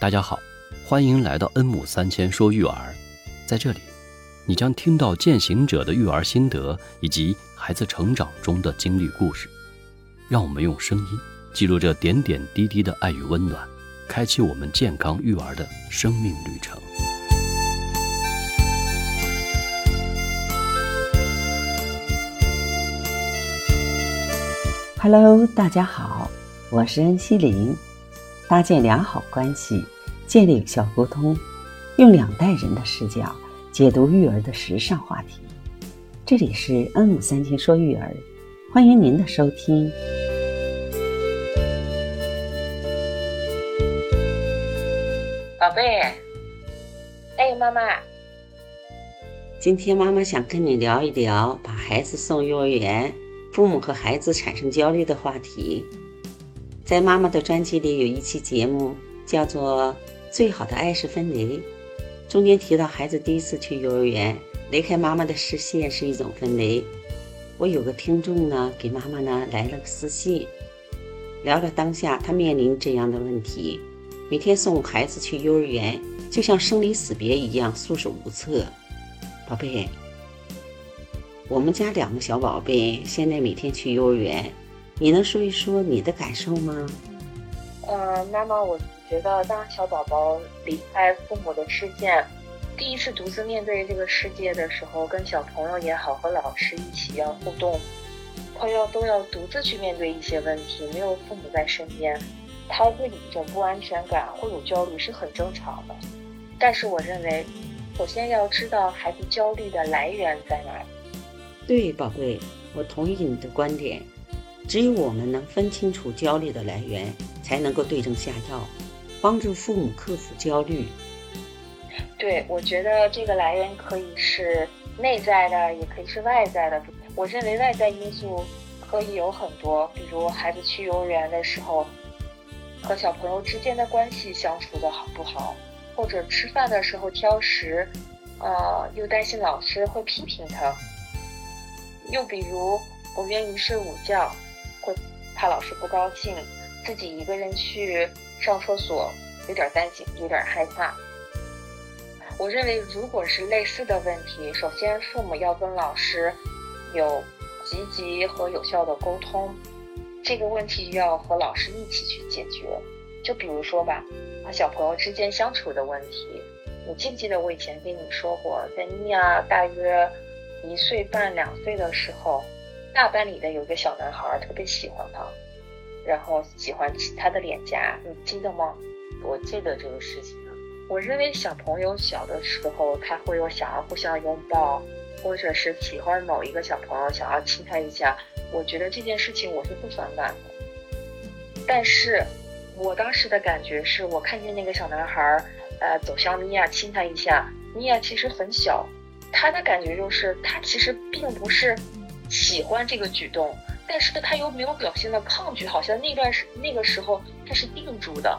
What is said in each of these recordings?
大家好，欢迎来到恩母三千说育儿。在这里，你将听到践行者的育儿心得以及孩子成长中的经历故事。让我们用声音记录这点点滴滴的爱与温暖，开启我们健康育儿的生命旅程。Hello，大家好，我是恩熙林。搭建良好关系，建立有效沟通，用两代人的视角解读育儿的时尚话题。这里是恩母三千说育儿，欢迎您的收听。宝贝，哎，妈妈，今天妈妈想跟你聊一聊把孩子送幼儿园，父母和孩子产生焦虑的话题。在妈妈的专辑里有一期节目叫做《最好的爱是分离》，中间提到孩子第一次去幼儿园，离开妈妈的视线是一种分离。我有个听众呢，给妈妈呢来了个私信，聊聊当下他面临这样的问题：每天送孩子去幼儿园，就像生离死别一样，束手无策。宝贝，我们家两个小宝贝现在每天去幼儿园。你能说一说你的感受吗？嗯，妈妈，我觉得当小宝宝离开父母的视线，第一次独自面对这个世界的时候，跟小朋友也好，和老师一起要互动，他要都要独自去面对一些问题，没有父母在身边，他会有一种不安全感，会有焦虑，是很正常的。但是我认为，首先要知道孩子焦虑的来源在哪。对，宝贝，我同意你的观点。只有我们能分清楚焦虑的来源，才能够对症下药，帮助父母克服焦虑。对，我觉得这个来源可以是内在的，也可以是外在的。我认为外在因素可以有很多，比如孩子去幼儿园的时候，和小朋友之间的关系相处的好不好，或者吃饭的时候挑食，呃，又担心老师会批评他，又比如不愿意睡午觉。会怕老师不高兴，自己一个人去上厕所，有点担心，有点害怕。我认为，如果是类似的问题，首先父母要跟老师有积极和有效的沟通，这个问题要和老师一起去解决。就比如说吧，和小朋友之间相处的问题，你记不记得我以前跟你说过，在妮娅大约一岁半、两岁的时候。大班里的有一个小男孩特别喜欢他，然后喜欢亲他的脸颊，你记得吗？我记得这个事情。我认为小朋友小的时候，他会有想要互相拥抱，或者是喜欢某一个小朋友，想要亲他一下。我觉得这件事情我是不反感的。但是，我当时的感觉是我看见那个小男孩，呃，走向米娅亲他一下，米娅其实很小，他的感觉就是他其实并不是。喜欢这个举动，但是他又没有表现的抗拒，好像那段时那个时候他是定住的，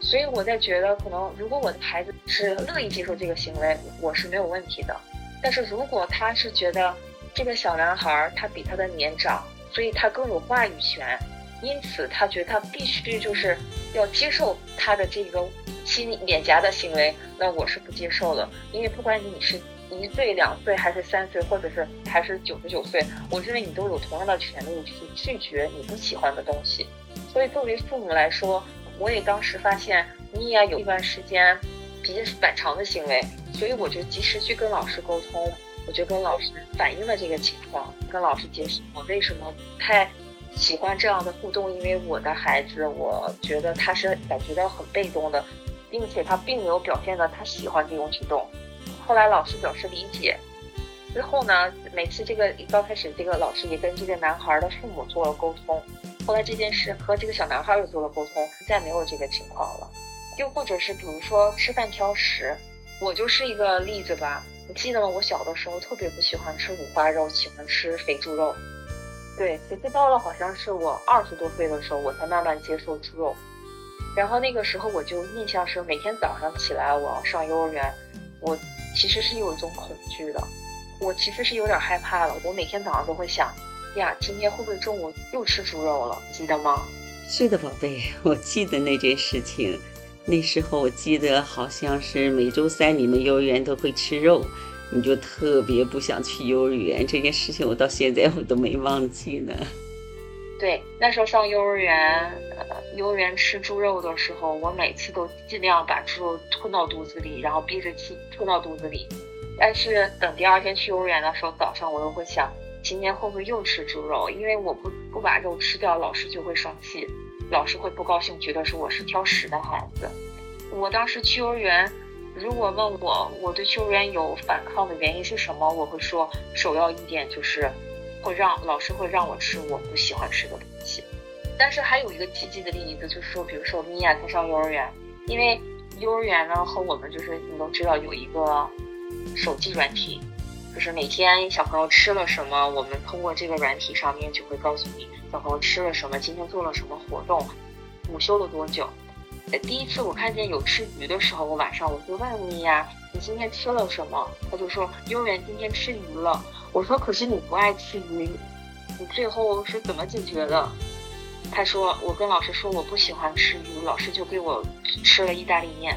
所以我在觉得，可能如果我的孩子是乐意接受这个行为，我是没有问题的。但是如果他是觉得这个小男孩他比他的年长，所以他更有话语权，因此他觉得他必须就是要接受他的这个亲脸颊的行为，那我是不接受的，因为不管你是。一岁、两岁，还是三岁，或者是还是九十九岁，我认为你都有同样的权利去拒绝你不喜欢的东西。所以作为父母来说，我也当时发现你也有一段时间比较反常的行为，所以我就及时去跟老师沟通，我就跟老师反映了这个情况，跟老师解释我为什么不太喜欢这样的互动，因为我的孩子，我觉得他是感觉到很被动的，并且他并没有表现的他喜欢这种举动。后来老师表示理解，之后呢，每次这个刚开始，这个老师也跟这个男孩的父母做了沟通。后来这件事和这个小男孩又做了沟通，再没有这个情况了。又或者是比如说吃饭挑食，我就是一个例子吧。你记得？我小的时候特别不喜欢吃五花肉，喜欢吃肥猪肉。对，其实到了好像是我二十多岁的时候，我才慢慢接受猪肉。然后那个时候我就印象是每天早上起来我要上幼儿园，我。其实是有一种恐惧的，我其实是有点害怕了。我每天早上都会想，呀，今天会不会中午又吃猪肉了？记得吗？是的，宝贝，我记得那件事情。那时候我记得好像是每周三你们幼儿园都会吃肉，你就特别不想去幼儿园。这件事情我到现在我都没忘记呢。对，那时候上幼儿园，呃幼儿园吃猪肉的时候，我每次都尽量把猪肉吞到肚子里，然后憋着气吞到肚子里。但是等第二天去幼儿园的时候，早上我又会想，今天会不会又吃猪肉？因为我不不把肉吃掉，老师就会生气。老师会不高兴，觉得是我是挑食的孩子。我当时去幼儿园，如果问我我对幼儿园有反抗的原因是什么，我会说首要一点就是会让老师会让我吃我不喜欢吃的东西。但是还有一个积极的例子，就是说，比如说米娅她上幼儿园，因为幼儿园呢和我们就是你都知道有一个手机软体，就是每天小朋友吃了什么，我们通过这个软体上面就会告诉你。小朋友吃了什么？今天做了什么活动？午休了多久？第一次我看见有吃鱼的时候，我晚上我就问米娅：“你今天吃了什么？”他就说：“幼儿园今天吃鱼了。”我说：“可是你不爱吃鱼，你最后是怎么解决的？”他说：“我跟老师说我不喜欢吃鱼，老师就给我吃了意大利面。”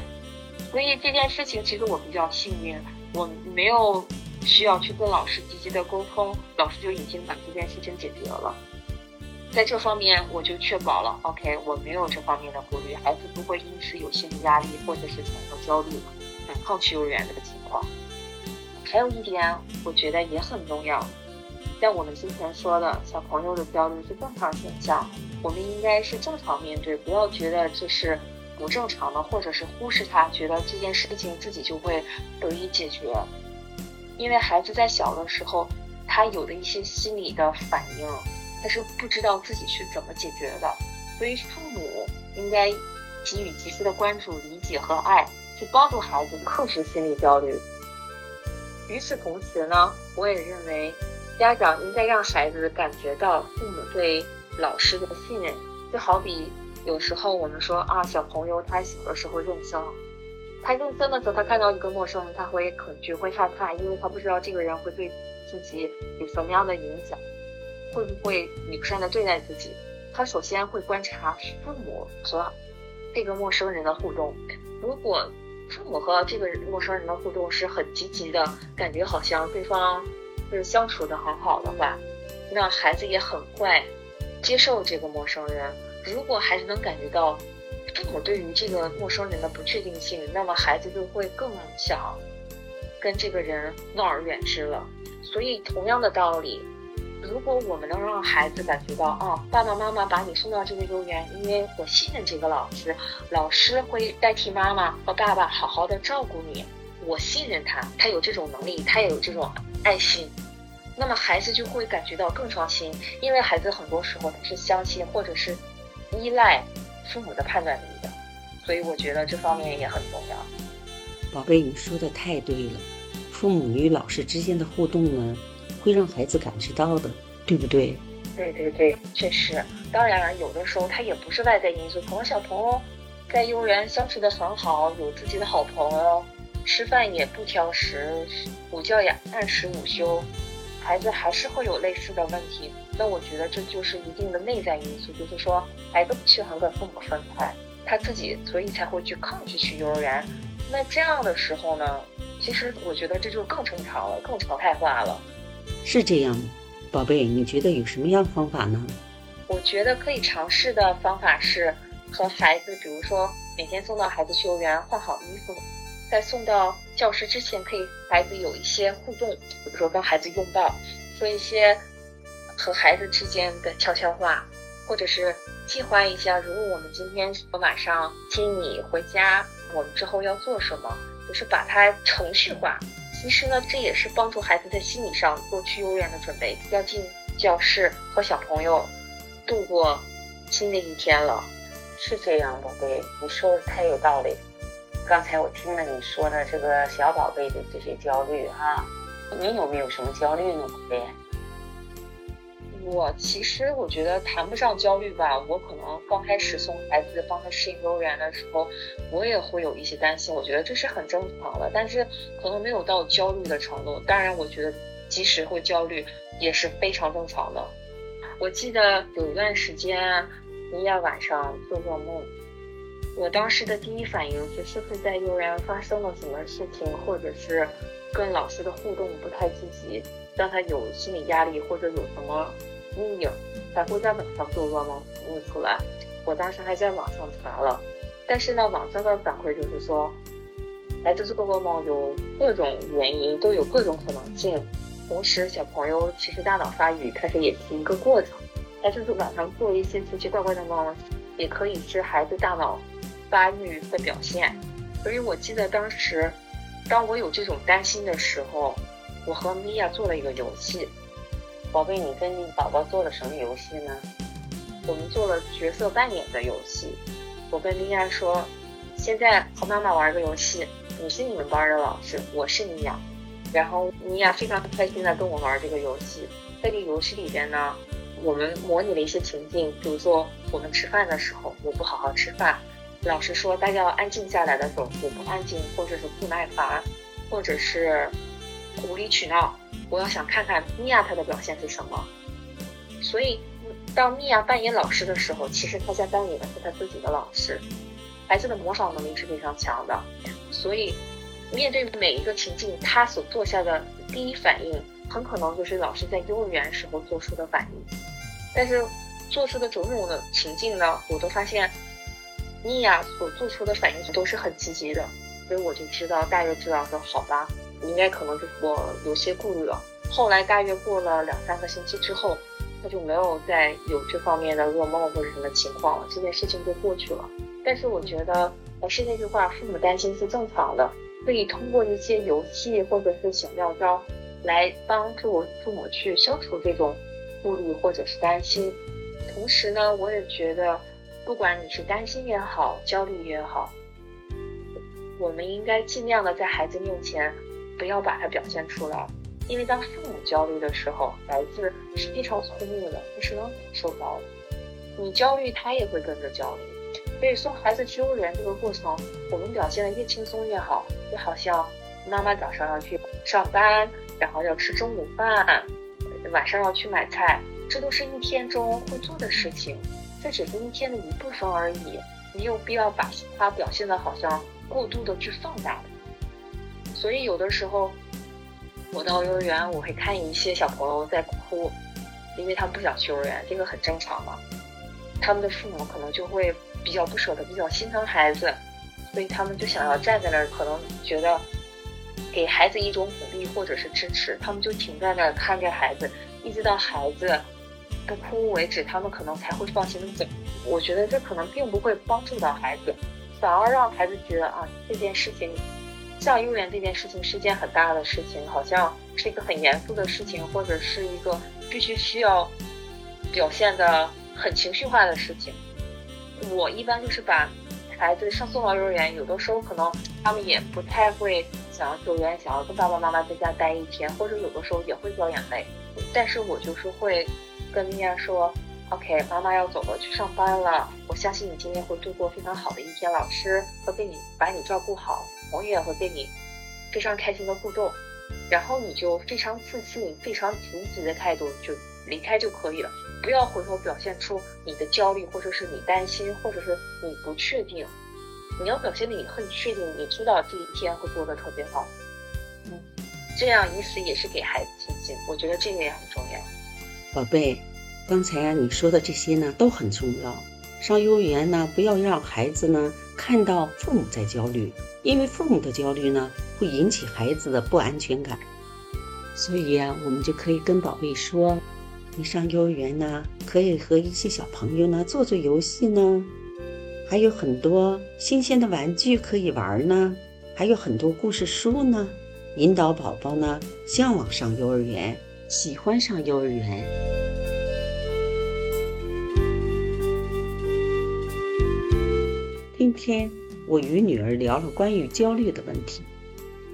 所以这件事情其实我比较幸运，我没有需要去跟老师积极的沟通，老师就已经把这件事情解决了。在这方面，我就确保了，OK，我没有这方面的顾虑，孩子不会因此有心理压力，或者是产生焦虑、反抗去幼儿园这个情况。还有一点，我觉得也很重要，像我们之前说的，小朋友的焦虑是正常现象，我们应该是正常面对，不要觉得这是不正常的，或者是忽视他，觉得这件事情自己就会得以解决。因为孩子在小的时候，他有的一些心理的反应。他是不知道自己是怎么解决的，所以父母应该给予及时的关注、理解和爱，去帮助孩子克服心理焦虑。与此同时呢，我也认为家长应该让孩子感觉到父母对老师的信任。就好比有时候我们说啊，小朋友他小的时候认生，他认生的时候，他看到一个陌生人，他会恐惧、会害怕，因为他不知道这个人会对自己有什么样的影响。会不会友善的对待自己？他首先会观察父母和这个陌生人的互动。如果父母和这个陌生人的互动是很积极的，感觉好像对方就是相处的很好的话，那孩子也很快接受这个陌生人。如果孩子能感觉到父母对于这个陌生人的不确定性，那么孩子就会更想跟这个人闹而远之了。所以，同样的道理。如果我们能让孩子感觉到啊，爸爸妈妈把你送到这个幼儿园，因为我信任这个老师，老师会代替妈妈和爸爸好好的照顾你，我信任他，他有这种能力，他也有这种爱心，那么孩子就会感觉到更放心，因为孩子很多时候他是相信或者是依赖父母的判断力的，所以我觉得这方面也很重要。宝贝，你说的太对了，父母与老师之间的互动呢？会让孩子感知到的，对不对？对对对，确实。当然，有的时候他也不是外在因素，可能小朋友在幼儿园相处的很好，有自己的好朋友，吃饭也不挑食，午觉也按时午休，孩子还是会有类似的问题。那我觉得这就是一定的内在因素，就是说孩子不喜欢跟父母分开，他自己所以才会去抗拒去幼儿园。那这样的时候呢，其实我觉得这就更正常了，更常态化了。是这样，宝贝，你觉得有什么样方法呢？我觉得可以尝试的方法是和孩子，比如说每天送到孩子去幼儿园换好衣服，在送到教室之前，可以孩子有一些互动，比如说跟孩子拥抱，说一些和孩子之间的悄悄话，或者是计划一下，如果我们今天晚上接你回家，我们之后要做什么，就是把它程序化。其实呢，这也是帮助孩子在心理上做去幼儿园的准备，要进教室和小朋友度过新的一天了。是这样，宝贝，你说的太有道理。刚才我听了你说的这个小宝贝的这些焦虑哈，你有没有什么焦虑呢，宝贝？我其实我觉得谈不上焦虑吧，我可能刚开始送孩子帮他适应幼儿园的时候，我也会有一些担心，我觉得这是很正常的，但是可能没有到焦虑的程度。当然，我觉得即使会焦虑也是非常正常的。我记得有一段时间，你也晚上做噩梦，我当时的第一反应是，是不在幼儿园发生了什么事情，或者是跟老师的互动不太积极，让他有心理压力，或者有什么阴影，才会在晚上做噩梦梦出来。我当时还在网上查了，但是呢，网上的反馈就是说，孩子做噩梦有各种原因，都有各种可能性。同时，小朋友其实大脑发育开始也是一个过程，孩子晚上做一些奇奇怪怪的梦，也可以是孩子大脑发育的表现。所以我记得当时，当我有这种担心的时候，我和米娅做了一个游戏。宝贝，你跟你宝宝做了什么游戏呢？我们做了角色扮演的游戏。我跟米娅说，现在和妈妈玩个游戏，你是你们班的老师，我是米娅。然后米娅非常开心的跟我玩这个游戏。在这个游戏里边呢，我们模拟了一些情境，比如说我们吃饭的时候，我不好好吃饭，老师说大家要安静下来的时候，我不安静，或者是不耐烦，或者是无理取闹。我要想看看米娅她的表现是什么。所以，当米娅扮演老师的时候，其实她在扮演的是她自己的老师。孩子的模仿能力是非常强的，所以。面对每一个情境，他所做下的第一反应，很可能就是老师在幼儿园时候做出的反应。但是做出的种种的情境呢，我都发现米娅所做出的反应都是很积极的，所以我就知道，大约知道说，好吧，应该可能就是我有些顾虑了。后来大约过了两三个星期之后，他就没有再有这方面的噩梦或者什么情况了，这件事情就过去了。但是我觉得还是那句话，父母担心是正常的。可以通过一些游戏或者是小妙招，来帮助父母去消除这种顾虑或者是担心。同时呢，我也觉得，不管你是担心也好，焦虑也好，我们应该尽量的在孩子面前不要把它表现出来。因为当父母焦虑的时候，孩子是非常聪明的，他是能感受到的。你焦虑，他也会跟着焦虑。所以送孩子去幼儿园这个过程，我们表现的越轻松越好，就好像妈妈早上要去上班，然后要吃中午饭，晚上要去买菜，这都是一天中会做的事情，这只是一天的一部分而已，没有必要把它表现的好像过度的去放大。所以有的时候，我到幼儿园，我会看一些小朋友在哭，因为他们不想去幼儿园，这个很正常嘛，他们的父母可能就会。比较不舍得，比较心疼孩子，所以他们就想要站在那儿，可能觉得给孩子一种鼓励或者是支持，他们就停在那儿看着孩子，一直到孩子不哭为止，他们可能才会放心的走。我觉得这可能并不会帮助到孩子，反而让孩子觉得啊，这件事情上幼儿园这件事情是件很大的事情，好像是一个很严肃的事情，或者是一个必须需要表现的很情绪化的事情。我一般就是把孩子上送到幼儿园，有的时候可能他们也不太会想要幼儿园，想要跟爸爸妈妈在家待一天，或者有的时候也会掉眼泪。但是我就是会跟米娅说：“OK，妈妈要走了，去上班了。我相信你今天会度过非常好的一天，老师会给你把你照顾好，我也会跟你非常开心的互动。然后你就非常自信、非常积极的态度就离开就可以了。”不要回头表现出你的焦虑，或者是你担心，或者是你不确定。你要表现的你很确定，你知道这一天会过得特别好。嗯，这样意思也是给孩子信心。我觉得这个也很重要。宝贝，刚才啊你说的这些呢都很重要。上幼儿园呢，不要让孩子呢看到父母在焦虑，因为父母的焦虑呢会引起孩子的不安全感。所以呀，我们就可以跟宝贝说。你上幼儿园呢，可以和一些小朋友呢做做游戏呢，还有很多新鲜的玩具可以玩呢，还有很多故事书呢，引导宝宝呢向往上幼儿园，喜欢上幼儿园。天我与女儿聊了关于焦虑的问题，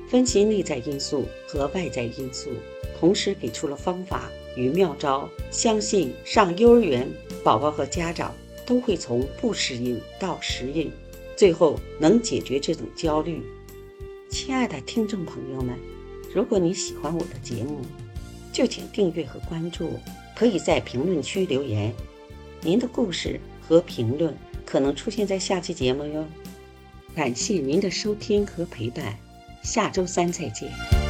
分析内在因素和外在因素，同时给出了方法。与妙招，相信上幼儿园，宝宝和家长都会从不适应到适应，最后能解决这种焦虑。亲爱的听众朋友们，如果你喜欢我的节目，就请订阅和关注，可以在评论区留言。您的故事和评论。可能出现在下期节目哟。感谢您的收听和陪伴，下周三再见。